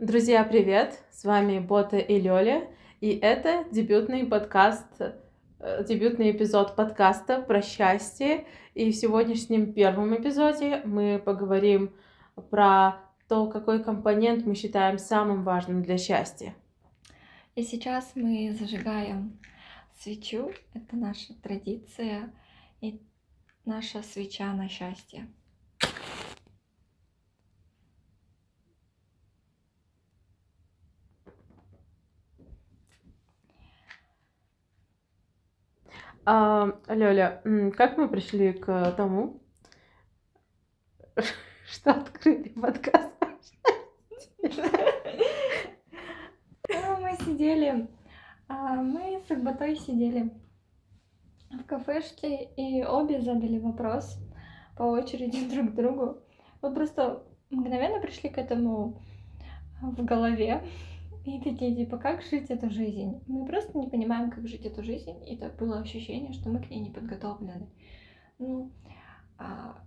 Друзья, привет! С вами Бота и Лёля, и это дебютный подкаст, э, дебютный эпизод подкаста про счастье. И в сегодняшнем первом эпизоде мы поговорим про то, какой компонент мы считаем самым важным для счастья. И сейчас мы зажигаем свечу. Это наша традиция и наша свеча на счастье. А, Лёля, как мы пришли к тому, что открыли подкаст? Ну, мы сидели, а, мы с Акбатой сидели в кафешке и обе задали вопрос по очереди друг другу. Вот просто мгновенно пришли к этому в голове. И такие, типа, как жить эту жизнь? Мы просто не понимаем, как жить эту жизнь, и так было ощущение, что мы к ней не подготовлены. Ну, а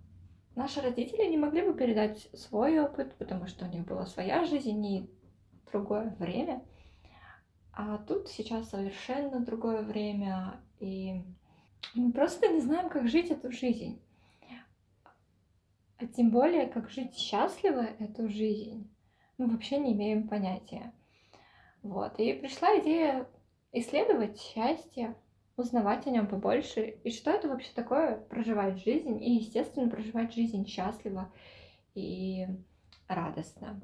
наши родители не могли бы передать свой опыт, потому что у них была своя жизнь и другое время. А тут сейчас совершенно другое время, и мы просто не знаем, как жить эту жизнь. А тем более, как жить счастливо эту жизнь, мы вообще не имеем понятия. Вот. И пришла идея исследовать счастье, узнавать о нем побольше, и что это вообще такое проживать жизнь, и, естественно, проживать жизнь счастливо и радостно.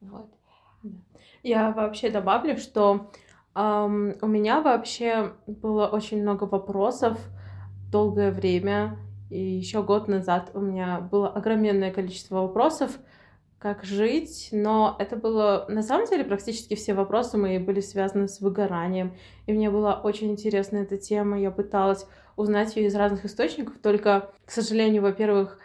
Вот. Я вообще добавлю, что эм, у меня вообще было очень много вопросов долгое время, и еще год назад у меня было огромное количество вопросов, как жить, но это было, на самом деле, практически все вопросы мои были связаны с выгоранием, и мне была очень интересна эта тема, я пыталась узнать ее из разных источников, только, к сожалению, во-первых,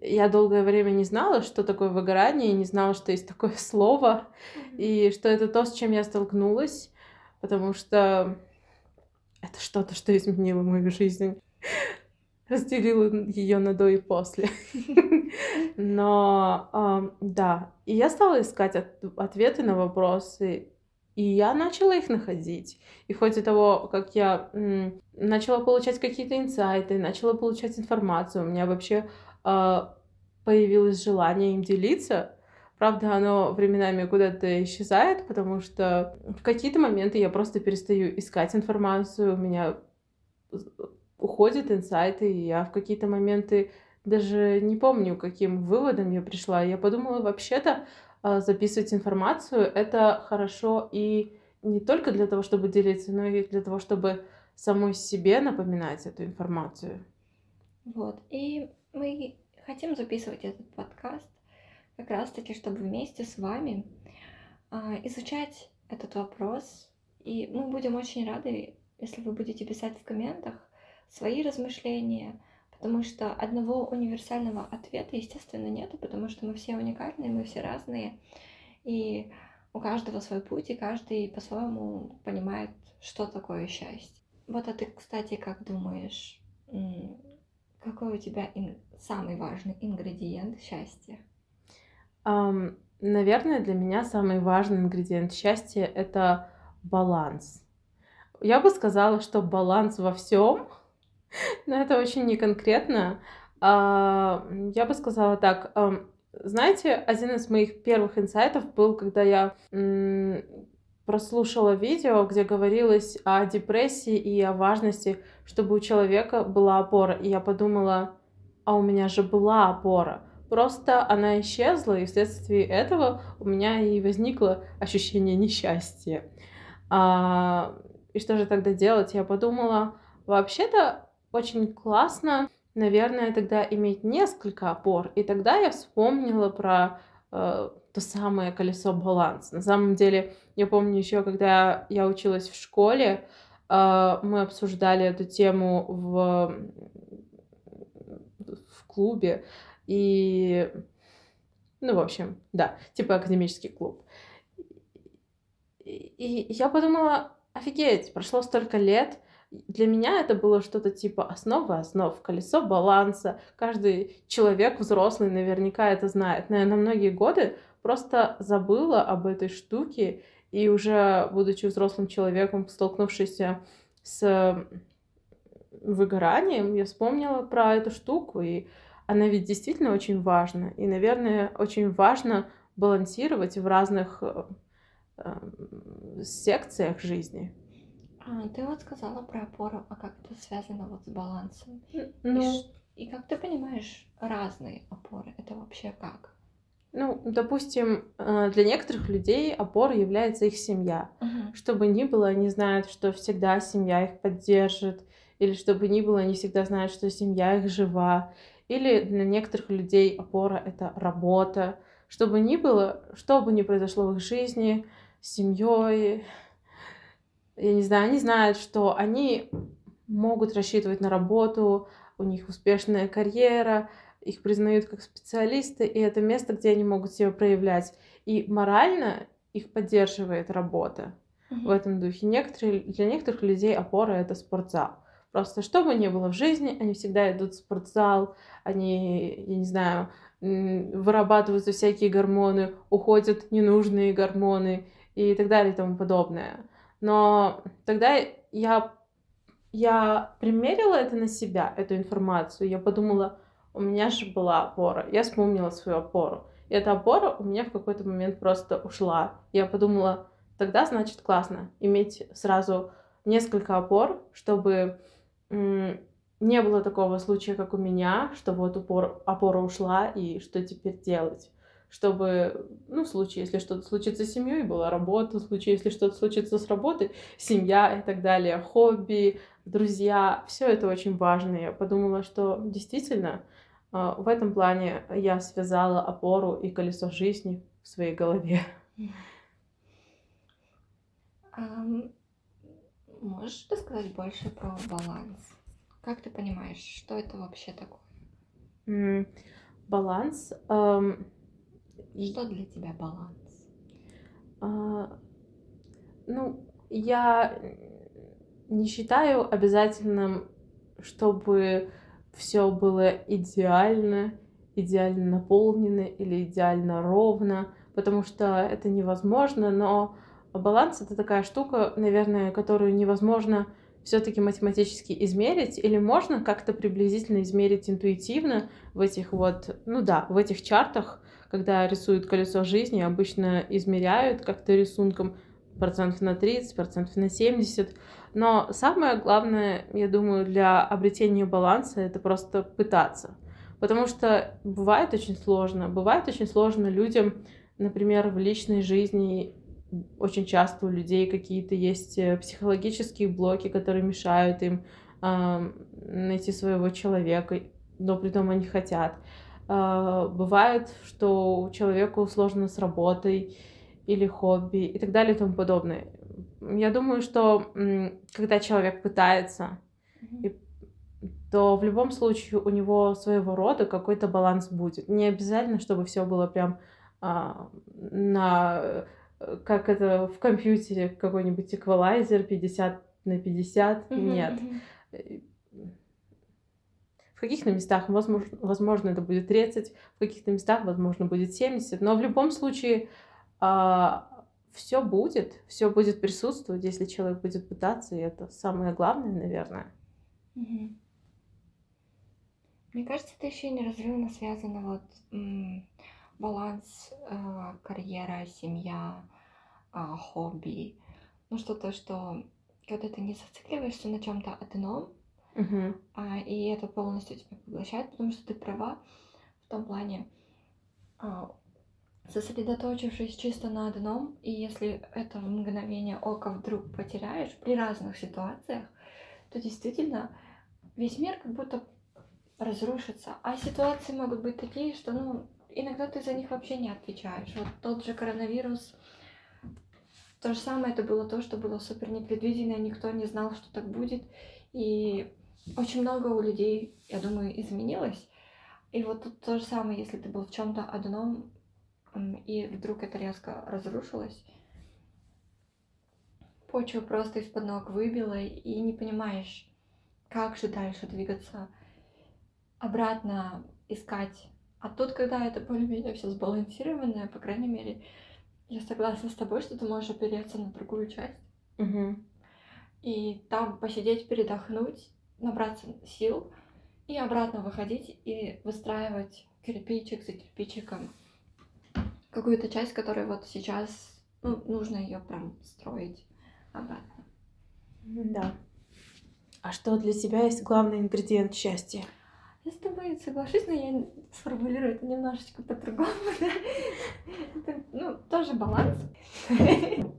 я долгое время не знала, что такое выгорание, не знала, что есть такое слово, и что это то, с чем я столкнулась, потому что это что-то, что изменило мою жизнь разделила ее на до и после. Но да, и я стала искать от, ответы на вопросы, и я начала их находить. И в ходе того, как я начала получать какие-то инсайты, начала получать информацию, у меня вообще э, появилось желание им делиться. Правда, оно временами куда-то исчезает, потому что в какие-то моменты я просто перестаю искать информацию, у меня уходят инсайты, и я в какие-то моменты даже не помню, каким выводом я пришла. Я подумала, вообще-то а, записывать информацию — это хорошо и не только для того, чтобы делиться, но и для того, чтобы самой себе напоминать эту информацию. Вот. И мы хотим записывать этот подкаст как раз-таки, чтобы вместе с вами а, изучать этот вопрос. И мы будем очень рады, если вы будете писать в комментах, свои размышления, потому что одного универсального ответа, естественно, нету, потому что мы все уникальные, мы все разные, и у каждого свой путь, и каждый по-своему понимает, что такое счастье. Вот а ты, кстати, как думаешь, какой у тебя ин- самый важный ингредиент счастья? Um, наверное, для меня самый важный ингредиент счастья это баланс. Я бы сказала, что баланс во всем, но это очень неконкретно. А, я бы сказала так. Знаете, один из моих первых инсайтов был, когда я прослушала видео, где говорилось о депрессии и о важности, чтобы у человека была опора. И я подумала, а у меня же была опора. Просто она исчезла, и вследствие этого у меня и возникло ощущение несчастья. А, и что же тогда делать? Я подумала, вообще-то очень классно, наверное, тогда иметь несколько опор. И тогда я вспомнила про э, то самое колесо баланса. На самом деле, я помню еще, когда я училась в школе, э, мы обсуждали эту тему в, в клубе. И, ну, в общем, да, типа академический клуб. И, и я подумала, офигеть, прошло столько лет, для меня это было что-то типа основы основ, колесо баланса. Каждый человек взрослый наверняка это знает. Наверное, многие годы просто забыла об этой штуке, и уже будучи взрослым человеком, столкнувшись с выгоранием, я вспомнила про эту штуку, и она ведь действительно очень важна. И, наверное, очень важно балансировать в разных э, э, секциях жизни. А, ты вот сказала про опору, а как это связано вот с балансом? Ну, и, и как ты понимаешь разные опоры? Это вообще как? Ну, допустим, э, для некоторых людей опорой является их семья. Uh-huh. Чтобы ни было, они знают, что всегда семья их поддержит, или чтобы ни было, они всегда знают, что семья их жива. Или для некоторых людей опора — это работа. Чтобы ни было, что бы ни произошло в их жизни, с семьей, я не знаю, они знают, что они могут рассчитывать на работу, у них успешная карьера, их признают как специалисты, и это место, где они могут себя проявлять. И морально их поддерживает работа mm-hmm. в этом духе. Некоторые, для некоторых людей опора это спортзал. Просто что бы ни было в жизни, они всегда идут в спортзал, они, я не знаю, вырабатываются всякие гормоны, уходят ненужные гормоны и так далее и тому подобное. Но тогда я, я примерила это на себя, эту информацию. Я подумала, у меня же была опора. Я вспомнила свою опору. И эта опора у меня в какой-то момент просто ушла. Я подумала, тогда значит классно иметь сразу несколько опор, чтобы не было такого случая, как у меня, что вот упор, опора ушла, и что теперь делать? Чтобы, ну, в случае, если что-то случится с семьей, была работа, в случае, если что-то случится с работой, семья и так далее, хобби, друзья, все это очень важно. Я подумала, что действительно а, в этом плане я связала опору и колесо жизни в своей голове. Можешь рассказать больше про баланс? Как ты понимаешь, что это вообще такое? Баланс. Um, что для тебя баланс? Uh, ну, я не считаю обязательным, чтобы все было идеально, идеально наполнено или идеально ровно, потому что это невозможно, но баланс это такая штука, наверное, которую невозможно все-таки математически измерить, или можно как-то приблизительно измерить интуитивно в этих вот, ну да, в этих чартах, когда рисуют колесо жизни, обычно измеряют как-то рисунком процентов на 30, процентов на 70, но самое главное, я думаю, для обретения баланса это просто пытаться. Потому что бывает очень сложно. Бывает очень сложно людям, например, в личной жизни очень часто у людей какие-то есть э, психологические блоки, которые мешают им э, найти своего человека, но при том они хотят. Э, бывает, что человеку сложно с работой или хобби и так далее и тому подобное я думаю, что когда человек пытается, то в любом случае у него своего рода какой-то баланс будет. Не обязательно, чтобы все было прям а, на как это в компьютере какой-нибудь эквалайзер 50 на 50. Mm-hmm. Нет. В каких-то местах, возможно, возможно, это будет 30, в каких-то местах, возможно, будет 70, но в любом случае а, все будет, все будет присутствовать, если человек будет пытаться, и это самое главное, наверное. Мне кажется, это еще неразрывно связано вот м- баланс э, карьера, семья, э, хобби, ну что-то, что когда ты не зацикливаешься на чем-то одном, угу. а, и это полностью тебя поглощает, потому что ты права в том плане, а, сосредоточившись чисто на одном, и если это мгновение ока вдруг потеряешь при разных ситуациях, то действительно весь мир как будто разрушится. А ситуации могут быть такие, что ну, иногда ты за них вообще не отвечаешь. Вот тот же коронавирус, то же самое это было то, что было супер непредвиденно, никто не знал, что так будет. И очень много у людей, я думаю, изменилось. И вот тут то же самое, если ты был в чем-то одном, и вдруг это резко разрушилось, почва просто из-под ног выбила, и не понимаешь, как же дальше двигаться, обратно искать А тут, когда это более-менее все сбалансированное, по крайней мере, я согласна с тобой, что ты можешь опереться на другую часть. Угу. И там посидеть, передохнуть, набраться сил, и обратно выходить и выстраивать кирпичик за кирпичиком какую-то часть, которая вот сейчас ну, нужно ее прям строить обратно. Да. А что для тебя есть главный ингредиент счастья? Я с тобой соглашусь, но я сформулирую это немножечко по-другому. Это, ну, тоже баланс.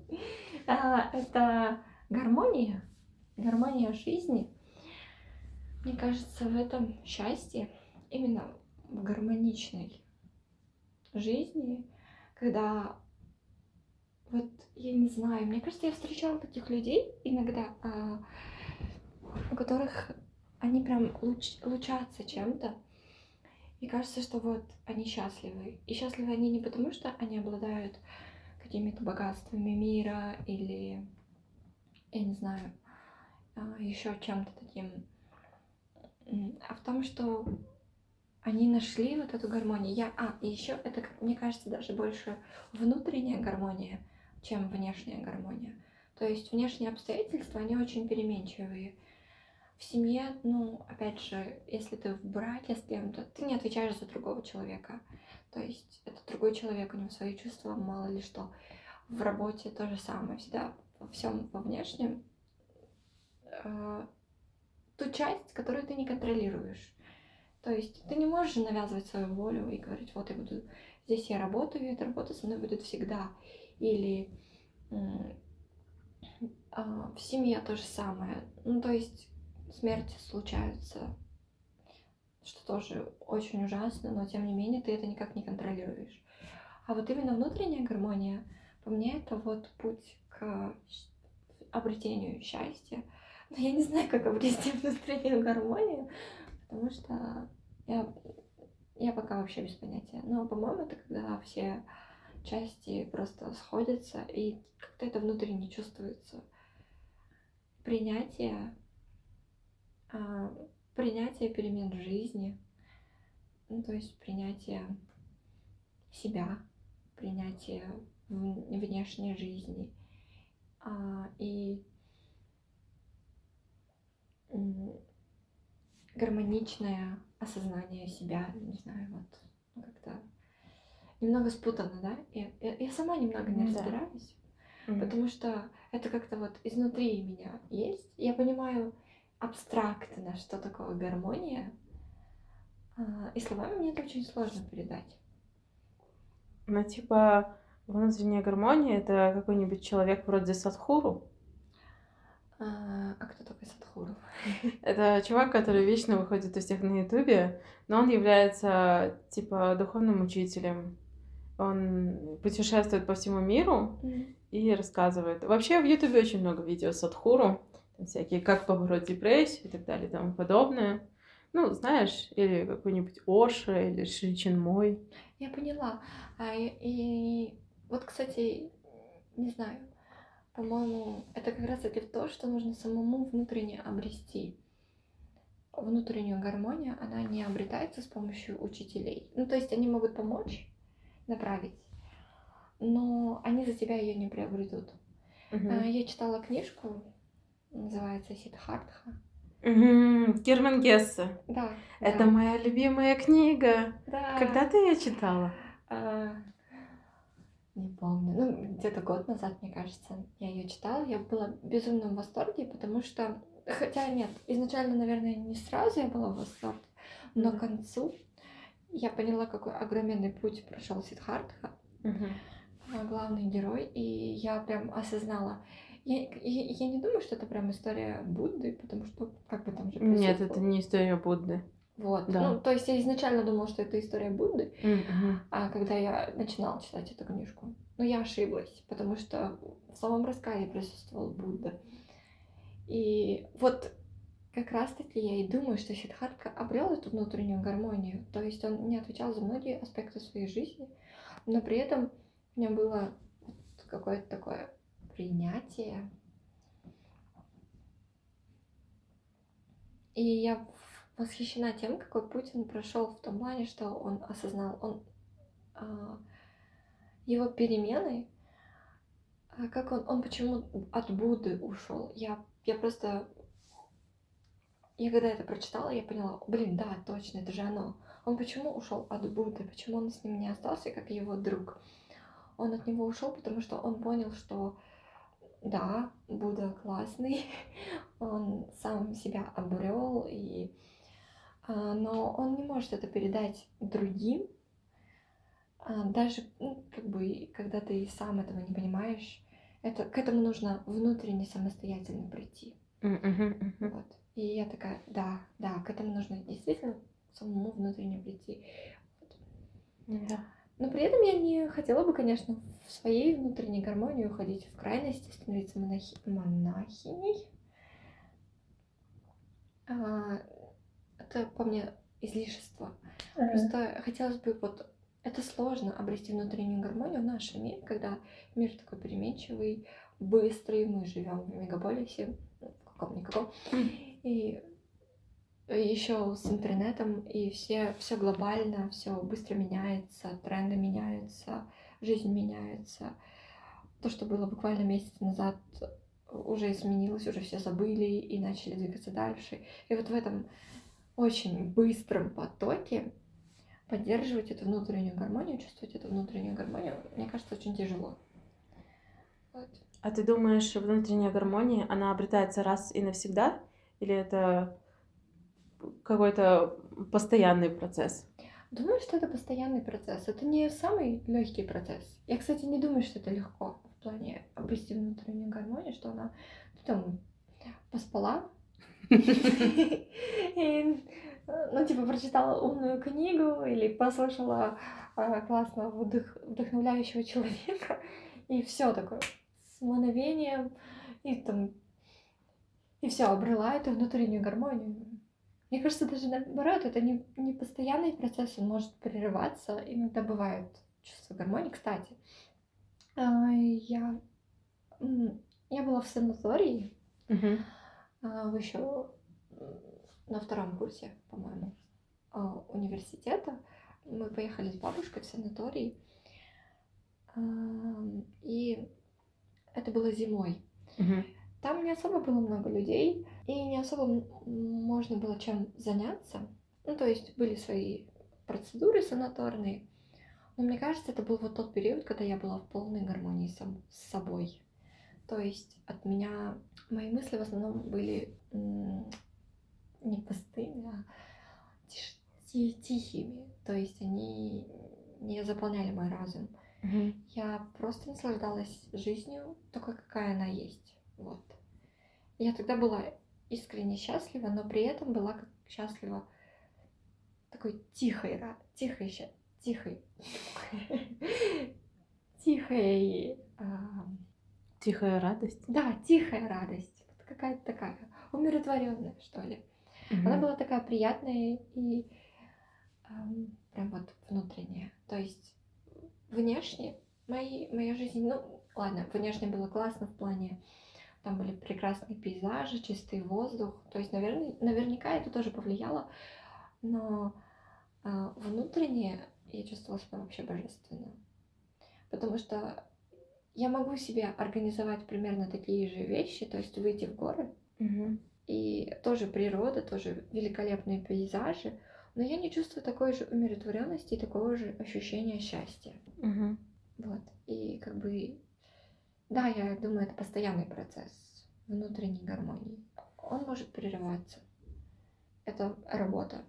А, это гармония, гармония жизни. Мне кажется, в этом счастье, именно в гармоничной жизни, когда вот я не знаю, мне кажется, я встречала таких людей иногда, а, у которых они прям луч, лучатся чем-то. И кажется, что вот они счастливы. И счастливы они не потому, что они обладают какими-то богатствами мира или, я не знаю, а, еще чем-то таким, а в том, что они нашли вот эту гармонию. Я, а, и еще это, мне кажется, даже больше внутренняя гармония, чем внешняя гармония. То есть внешние обстоятельства, они очень переменчивые. В семье, ну, опять же, если ты в браке с кем-то, ты не отвечаешь за другого человека. То есть это другой человек, у него свои чувства, мало ли что. В работе то же самое, всегда во всем во внешнем. Э, ту часть, которую ты не контролируешь. То есть ты не можешь навязывать свою волю и говорить, вот я буду здесь я работаю, и эта работа со мной будет всегда. Или а, в семье то же самое. Ну, то есть смерти случаются, что тоже очень ужасно, но тем не менее ты это никак не контролируешь. А вот именно внутренняя гармония, по мне, это вот путь к обретению счастья. Но я не знаю, как обрести внутреннюю гармонию, потому что я, я пока вообще без понятия. Но, по-моему, это когда все части просто сходятся, и как-то это внутренне чувствуется. Принятие, а, принятие перемен в жизни, ну, то есть принятие себя, принятие внешней жизни. А, и гармоничное осознание себя, не знаю, вот ну, как-то немного спутано, да? Я, я, я сама немного не да. разбираюсь, mm-hmm. потому что это как-то вот изнутри меня есть. Я понимаю абстрактно, что такое гармония, а, и словами мне это очень сложно передать. Ну, типа, внутренняя гармония — это какой-нибудь человек вроде Садхуру, а, а кто такой Садхуру? Это чувак, который вечно выходит у всех на Ютубе, но он является, типа, духовным учителем. Он путешествует по всему миру mm-hmm. и рассказывает. Вообще в Ютубе очень много видео Садхуру, там всякие, как побороть депрессию и так далее и тому подобное. Ну, знаешь, или какой-нибудь Оша, или Шри Мой. Я поняла. А, и, и вот, кстати, не знаю, по-моему, это как раз таки то, что нужно самому внутренне обрести. Внутреннюю гармонию, она не обретается с помощью учителей. Ну, то есть они могут помочь направить, но они за тебя ее не приобретут. Uh-huh. Я читала книжку, называется Сидхартха. Угу, Герман Гессе. Да. Это да. моя любимая книга. Да. Когда ты ее читала? А, не помню. Ну, где-то год назад, мне кажется, я ее читала. Я была в безумном восторге, потому что... Хотя нет, изначально, наверное, не сразу я была в восторге, но к концу я поняла, какой огроменный путь прошел Сидхартха, mm-hmm. главный герой, и я прям осознала. Я, я, я не думаю, что это прям история Будды, потому что как бы там же Нет, это не история Будды. Вот. Да. Ну, то есть я изначально думала, что это история Будды, mm-hmm. а когда я начинала читать эту книжку, ну, я ошиблась, потому что в самом рассказе присутствовал Будда. И вот как раз-таки я и думаю, что Сиддхартха обрел эту внутреннюю гармонию. То есть он не отвечал за многие аспекты своей жизни, но при этом у него было какое-то такое принятие. И я восхищена тем, какой путь он прошел в том плане, что он осознал, он а, его перемены, а как он, он почему от Будды ушел. Я, я просто, я когда это прочитала, я поняла, блин, да, точно, это же оно. Он почему ушел от Будды, почему он с ним не остался, как его друг. Он от него ушел, потому что он понял, что да, Будда классный, он сам себя обрел, и, но он не может это передать другим, а, даже ну, как бы, когда ты сам этого не понимаешь, это, к этому нужно внутренне самостоятельно прийти. Вот. И я такая, да, да, к этому нужно действительно самому внутренне прийти. Вот. Да. Но при этом я не хотела бы, конечно, в своей внутренней гармонии уходить в крайности, становиться монахи... монахиней. А, это по мне излишество. Mm-hmm. Просто хотелось бы вот это сложно обрести внутреннюю гармонию в нашем мире, когда мир такой переменчивый, быстрый, мы живем в мегаполисе, ну, каком-никаком, и еще с интернетом, и все, все глобально, все быстро меняется, тренды меняются, жизнь меняется. То, что было буквально месяц назад, уже изменилось, уже все забыли и начали двигаться дальше. И вот в этом очень быстром потоке поддерживать эту внутреннюю гармонию, чувствовать эту внутреннюю гармонию, мне кажется, очень тяжело. Вот. А ты думаешь, внутренняя гармония, она обретается раз и навсегда? Или это какой-то постоянный процесс? Думаю, что это постоянный процесс. Это не самый легкий процесс. Я, кстати, не думаю, что это легко в плане обрести внутреннюю гармонию, что она ты там поспала, ну, типа, прочитала умную книгу или послушала классного вдохновляющего человека, и все такое с мановением, и там, и все, обрела эту внутреннюю гармонию. Мне кажется, даже наоборот, это не, не постоянный процесс, он может прерываться. Иногда бывает чувство гармонии. Кстати, а, я, я была в санатории uh-huh. Еще на втором курсе, по-моему, а, университета. Мы поехали с бабушкой в санаторий. И это было зимой. Там не особо было много людей, и не особо можно было чем заняться. Ну, то есть были свои процедуры санаторные. Но мне кажется, это был вот тот период, когда я была в полной гармонии сам, с собой. То есть от меня мои мысли в основном были не пустыми, а тиш, тихими. То есть они не заполняли мой разум. Mm-hmm. Я просто наслаждалась жизнью такой, какая она есть. Вот. Я тогда была искренне счастлива, но при этом была как счастлива такой тихой, тихой, тихой, тихой, тихая радость. Да, тихая радость, какая-то такая умиротворенная, что ли. Угу. Она была такая приятная и эм, прям вот внутренняя. То есть внешне мои, моя жизнь, ну ладно, внешне было классно в плане там были прекрасные пейзажи, чистый воздух. То есть, наверное, наверняка это тоже повлияло, но а, внутренне я чувствовала себя вообще божественно. Потому что я могу себе организовать примерно такие же вещи, то есть выйти в горы, угу. и тоже природа, тоже великолепные пейзажи, но я не чувствую такой же умиротворенности и такого же ощущения счастья. Угу. Вот. И как бы да, я думаю, это постоянный процесс внутренней гармонии. Он может прерываться. Это работа,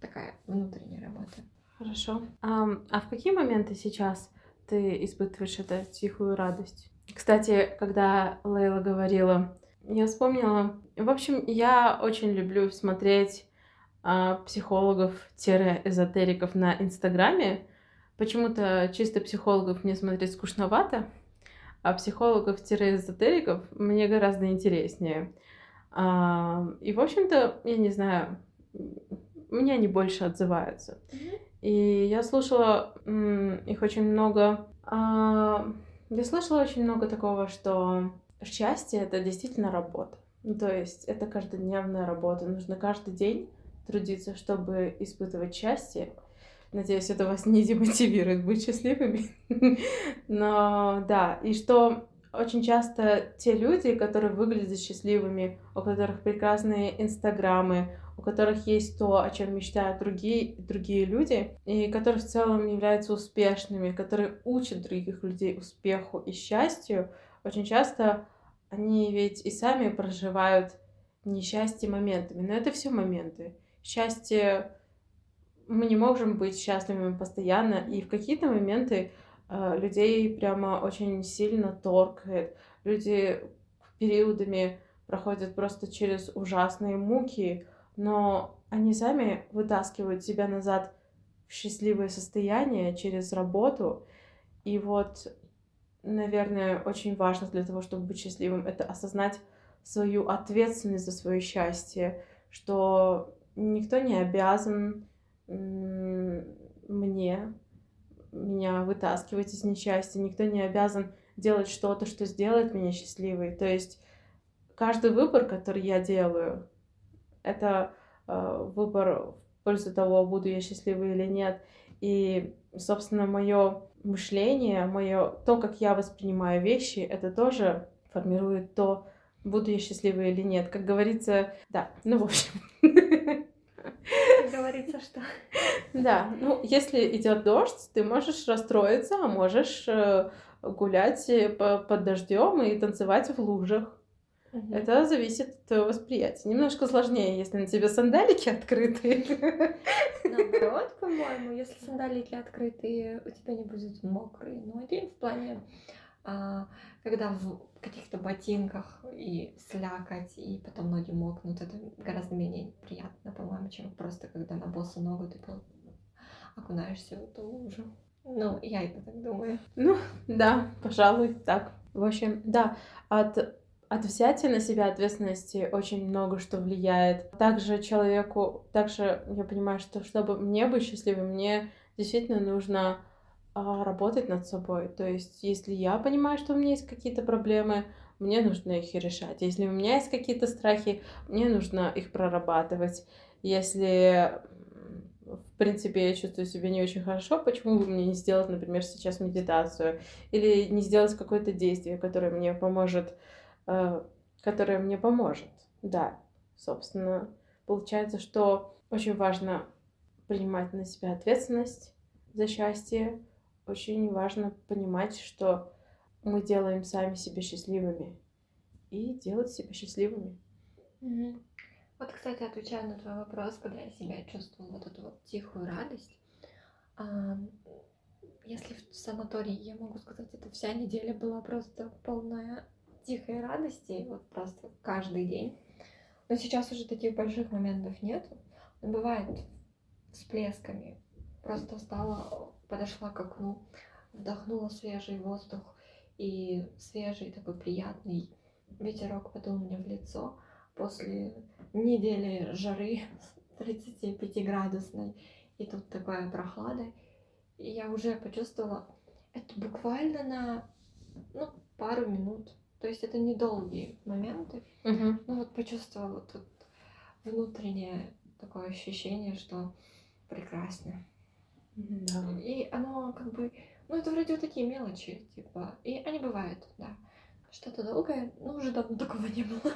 такая внутренняя работа. Хорошо. А, а в какие моменты сейчас ты испытываешь эту тихую радость? Кстати, когда Лейла говорила, я вспомнила. В общем, я очень люблю смотреть а, психологов-эзотериков на Инстаграме. Почему-то чисто психологов мне смотреть скучновато, а психологов-эзотериков мне гораздо интереснее. А, и, в общем-то, я не знаю, мне они больше отзываются. И я слушала их очень много. А, я слышала очень много такого, что счастье это действительно работа. Ну, то есть это каждодневная работа. Нужно каждый день трудиться, чтобы испытывать счастье. Надеюсь, это вас не демотивирует быть счастливыми. Но да, и что очень часто те люди, которые выглядят счастливыми, у которых прекрасные инстаграмы, у которых есть то, о чем мечтают другие, другие люди, и которые в целом являются успешными, которые учат других людей успеху и счастью, очень часто они ведь и сами проживают несчастье моментами. Но это все моменты. Счастье мы не можем быть счастливыми постоянно, и в какие-то моменты э, людей прямо очень сильно торкает. Люди периодами проходят просто через ужасные муки, но они сами вытаскивают себя назад в счастливое состояние через работу. И вот, наверное, очень важно для того, чтобы быть счастливым, это осознать свою ответственность за свое счастье, что никто не обязан мне меня вытаскивать из несчастья, никто не обязан делать что-то, что сделает меня счастливой. То есть каждый выбор, который я делаю, это э, выбор в пользу того, буду я счастливой или нет. И, собственно, мое мышление, мое то, как я воспринимаю вещи, это тоже формирует то, буду я счастливой или нет. Как говорится, да, ну в общем. Говорится, что. Да, ну если идет дождь, ты можешь расстроиться, а можешь э, гулять э, под дождем и танцевать в лужах. Угу. Это зависит от твоего восприятия. Немножко сложнее, если на тебе сандалики открытые. Наоборот, по-моему, если сандалики открытые, у тебя не будет мокрые ноги в плане а, когда в каких-то ботинках и слякоть, и потом ноги мокнут, это гораздо менее приятно, по-моему, чем просто когда на босу ногу ты окунаешься в эту лужу. Ну, я это так думаю. Ну, да, пожалуй, так. В общем, да, от взятия на себя ответственности очень много что влияет. Также человеку, также я понимаю, что чтобы мне быть счастливым, мне действительно нужно а, работать над собой. То есть, если я понимаю, что у меня есть какие-то проблемы, мне нужно их решать. Если у меня есть какие-то страхи, мне нужно их прорабатывать. Если, в принципе, я чувствую себя не очень хорошо, почему бы мне не сделать, например, сейчас медитацию? Или не сделать какое-то действие, которое мне поможет, э, которое мне поможет? Да, собственно, получается, что очень важно принимать на себя ответственность за счастье, очень важно понимать, что мы делаем сами себя счастливыми и делать себя счастливыми. Угу. Вот, кстати, отвечая на твой вопрос, когда я себя чувствовала вот эту вот тихую радость, если в санатории, я могу сказать, это вся неделя была просто полная тихой радости, вот просто каждый день. Но сейчас уже таких больших моментов нет. Но бывает всплесками. Просто стало подошла к окну, вдохнула свежий воздух и свежий такой приятный ветерок подул мне в лицо после недели жары 35 градусной и тут такая прохлада и я уже почувствовала это буквально на ну, пару минут то есть это недолгие моменты uh ну вот почувствовала тут внутреннее такое ощущение что прекрасно да. И оно как бы... Ну, это вроде вот такие мелочи, типа. И они бывают, да. Что-то долгое, ну, уже давно такого не было.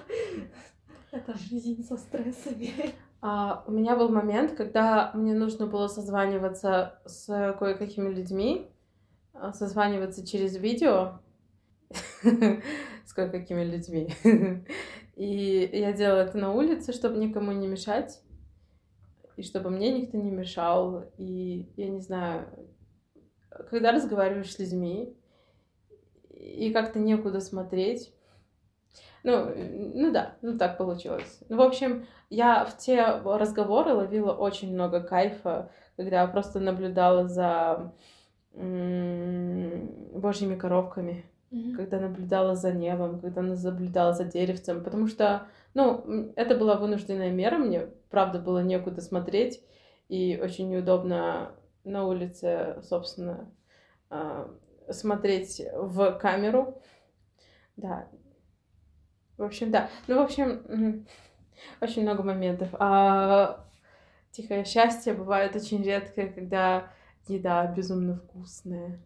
Это жизнь со стрессами. А, у меня был момент, когда мне нужно было созваниваться с кое-какими людьми, а, созваниваться через видео с кое-какими людьми. И я делала это на улице, чтобы никому не мешать и чтобы мне никто не мешал. И я не знаю, когда разговариваешь с людьми, и как-то некуда смотреть. Ну, ну да, ну так получилось. Ну, в общем, я в те разговоры ловила очень много кайфа, когда просто наблюдала за божьими коровками, mm-hmm. когда наблюдала за небом, когда наблюдала за деревцем, потому что ну, это была вынужденная мера, мне, правда, было некуда смотреть, и очень неудобно на улице, собственно, а, смотреть в камеру. Да. В общем, да. Ну, в общем, очень много моментов. А тихое счастье бывает очень редко, когда еда безумно вкусная.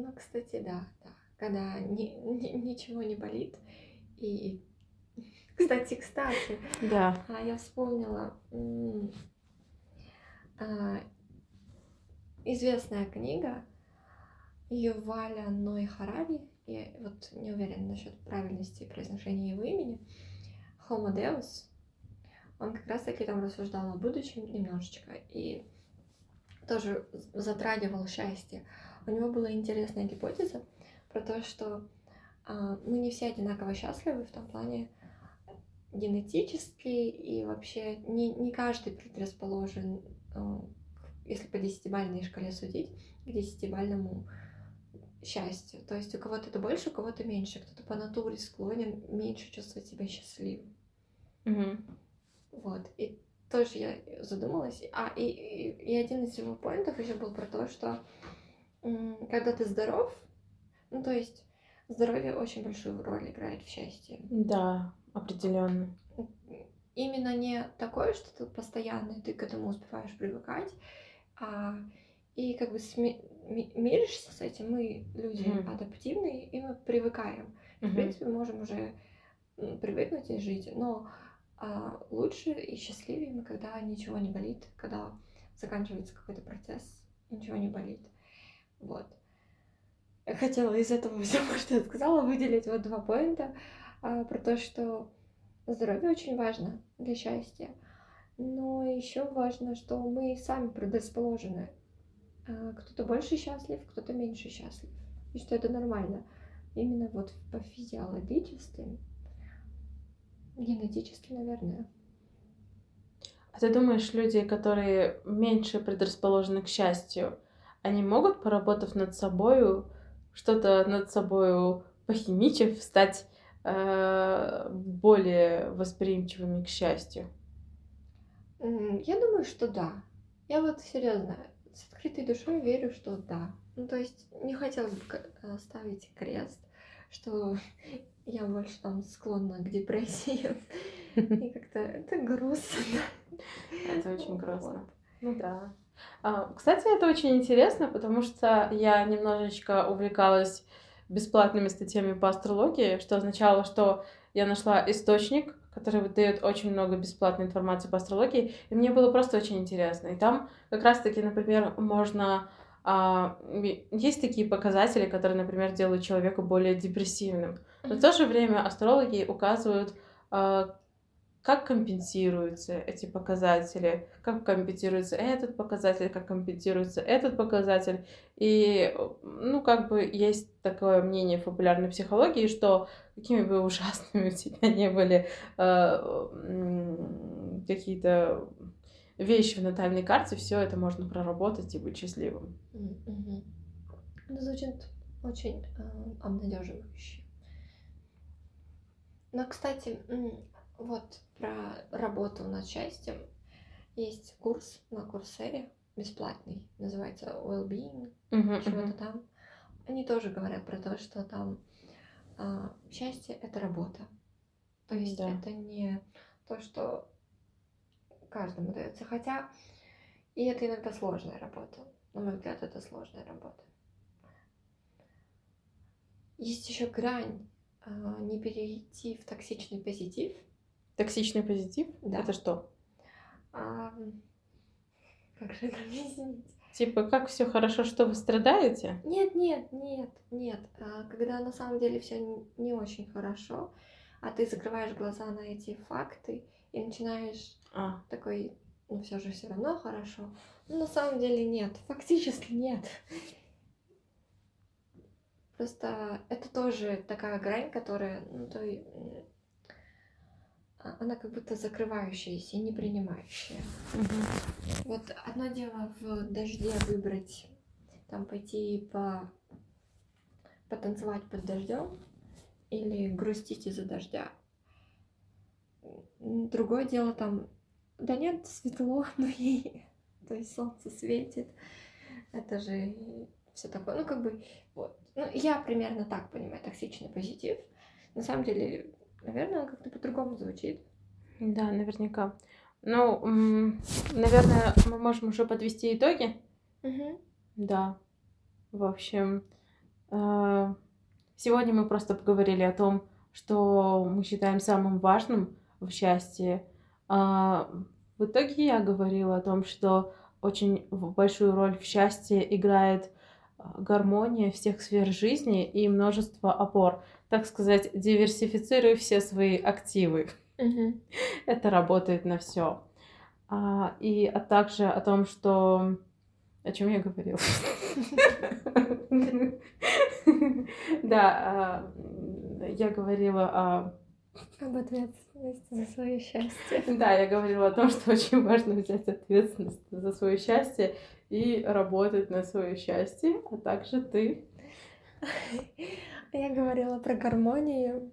Ну, кстати, да, да. Когда ни, ни, ничего не болит. И, кстати, кстати, да. А я вспомнила а, известная книга Юваля Ной Харари, я вот не уверена насчет правильности произношения его имени, Homo Deus, он как раз таки там рассуждал о будущем немножечко и тоже затрагивал счастье. У него была интересная гипотеза про то, что а, мы не все одинаково счастливы в том плане генетически и вообще не, не каждый предрасположен, а, если по десятибальной шкале судить, к десятибальному счастью. То есть у кого-то это больше, у кого-то меньше. Кто-то по натуре склонен меньше чувствовать себя счастливым. Угу. Вот. И тоже я задумалась. А, и, и, и один из его поинтов еще был про то, что когда ты здоров, ну, то есть здоровье очень большую роль играет в счастье. Да, определенно. Именно не такое, что ты постоянно, ты к этому успеваешь привыкать, а и как бы сми- миришься с этим. Мы люди mm. адаптивные, и мы привыкаем. Mm-hmm. В принципе, можем уже привыкнуть и жить, но а лучше и счастливее мы, когда ничего не болит, когда заканчивается какой-то процесс, ничего не болит. Вот. Хотела из этого всего, что я сказала, выделить вот два поинта а, про то, что здоровье очень важно для счастья. Но еще важно, что мы сами предрасположены. А, кто-то больше счастлив, кто-то меньше счастлив. И что это нормально. Именно вот по физиологическим Генетически, наверное. А ты думаешь, люди, которые меньше предрасположены к счастью, они могут, поработав над собой, что-то над собой похимичив, стать э, более восприимчивыми к счастью? Я думаю, что да. Я вот серьезно, с открытой душой верю, что да. Ну, то есть не хотелось бы э, ставить крест, что я больше там склонна к депрессии. И как-то это грустно. Это очень грустно. Ну да. А, кстати, это очень интересно, потому что я немножечко увлекалась бесплатными статьями по астрологии, что означало, что я нашла источник, который выдает очень много бесплатной информации по астрологии, и мне было просто очень интересно. И там как раз-таки, например, можно а, есть такие показатели, которые, например, делают человека более депрессивным. Но в то же время астрологи указывают, а, как компенсируются эти показатели, как компенсируется этот показатель, как компенсируется этот показатель. И, ну, как бы есть такое мнение в популярной психологии, что какими бы ужасными у тебя не были э, какие-то вещи в натальной карте, все это можно проработать и быть счастливым. Mm-hmm. Это звучит очень э, обнадеживающе. Но, кстати, вот про работу над счастьем есть курс на Курсере бесплатный, называется Wellbeing, uh-huh, чего-то uh-huh. там. Они тоже говорят про то, что там а, счастье это работа. То есть да. это не то, что каждому дается. Хотя и это иногда сложная работа. На мой взгляд, это сложная работа. Есть еще грань а, не перейти в токсичный позитив. Токсичный позитив? Да. Это что? А, как же это объяснить? Типа, как все хорошо, что вы страдаете? Нет, нет, нет, нет. А, когда на самом деле все не очень хорошо, а ты закрываешь глаза на эти факты и начинаешь а. такой, ну все же все равно хорошо. Но на самом деле нет, фактически нет. Просто это тоже такая грань, которая, ну, то она как будто закрывающаяся и не принимающая. Угу. Вот одно дело в дожде выбрать, там пойти по потанцевать под дождем или грустить из-за дождя. Другое дело там, да нет, светло, но и то есть солнце светит. Это же все такое. Ну, как бы, вот. Ну, я примерно так понимаю токсичный позитив. На самом деле, наверное, он как-то по-другому звучит. Да, наверняка. Ну, наверное, мы можем уже подвести итоги. Мгм. Да. В общем, э, сегодня мы просто поговорили о том, что мы считаем самым важным в счастье. А, в итоге я говорила о том, что очень большую роль в счастье играет гармония всех сфер жизни и множество опор. Так сказать, диверсифицируй все свои активы. Это работает на все. и а также о том, что... О чем я говорила? Да, а, я говорила о... Об ответственности за свое счастье. Да, я говорила о том, что очень важно взять ответственность за свое счастье и работать на свое счастье, а также ты. Я говорила про гармонию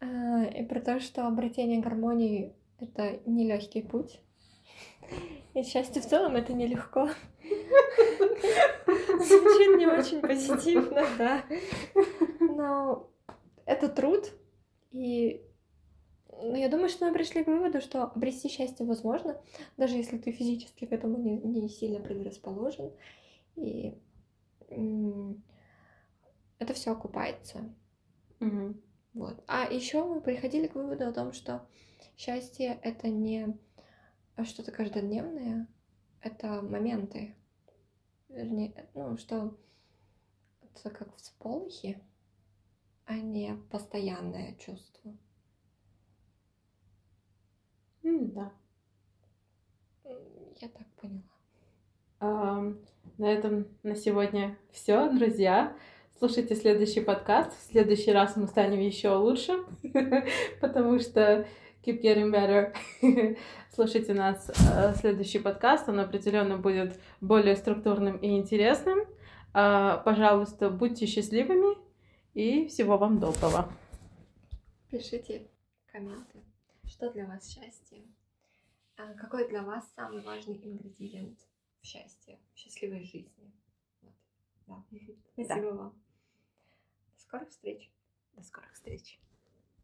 а, и про то, что обретение гармонии — это нелегкий путь. И счастье в целом это нелегко. Звучит не очень позитивно, да. Но это труд. И ну, я думаю, что мы пришли к выводу, что обрести счастье возможно, даже если ты физически к этому не, не сильно предрасположен. И это все окупается. Мгм. Вот. А еще мы приходили к выводу о том, что счастье это не что-то каждодневное, это моменты. Вернее, ну, что это как всполохи, а не постоянное чувство. М, Да. Я так поняла. Ам, На этом на сегодня все, друзья. Слушайте следующий подкаст. В следующий раз мы станем еще лучше, потому что keep getting better. Слушайте нас э, следующий подкаст. Он определенно будет более структурным и интересным. А, Пожалуйста, будьте счастливыми и всего вам доброго. Пишите комменты, что для вас счастье. А Какой для вас самый важный ингредиент в счастье, в счастливой жизни? Вот. Да. Спасибо вам. До скорых встреч. До скорых встреч.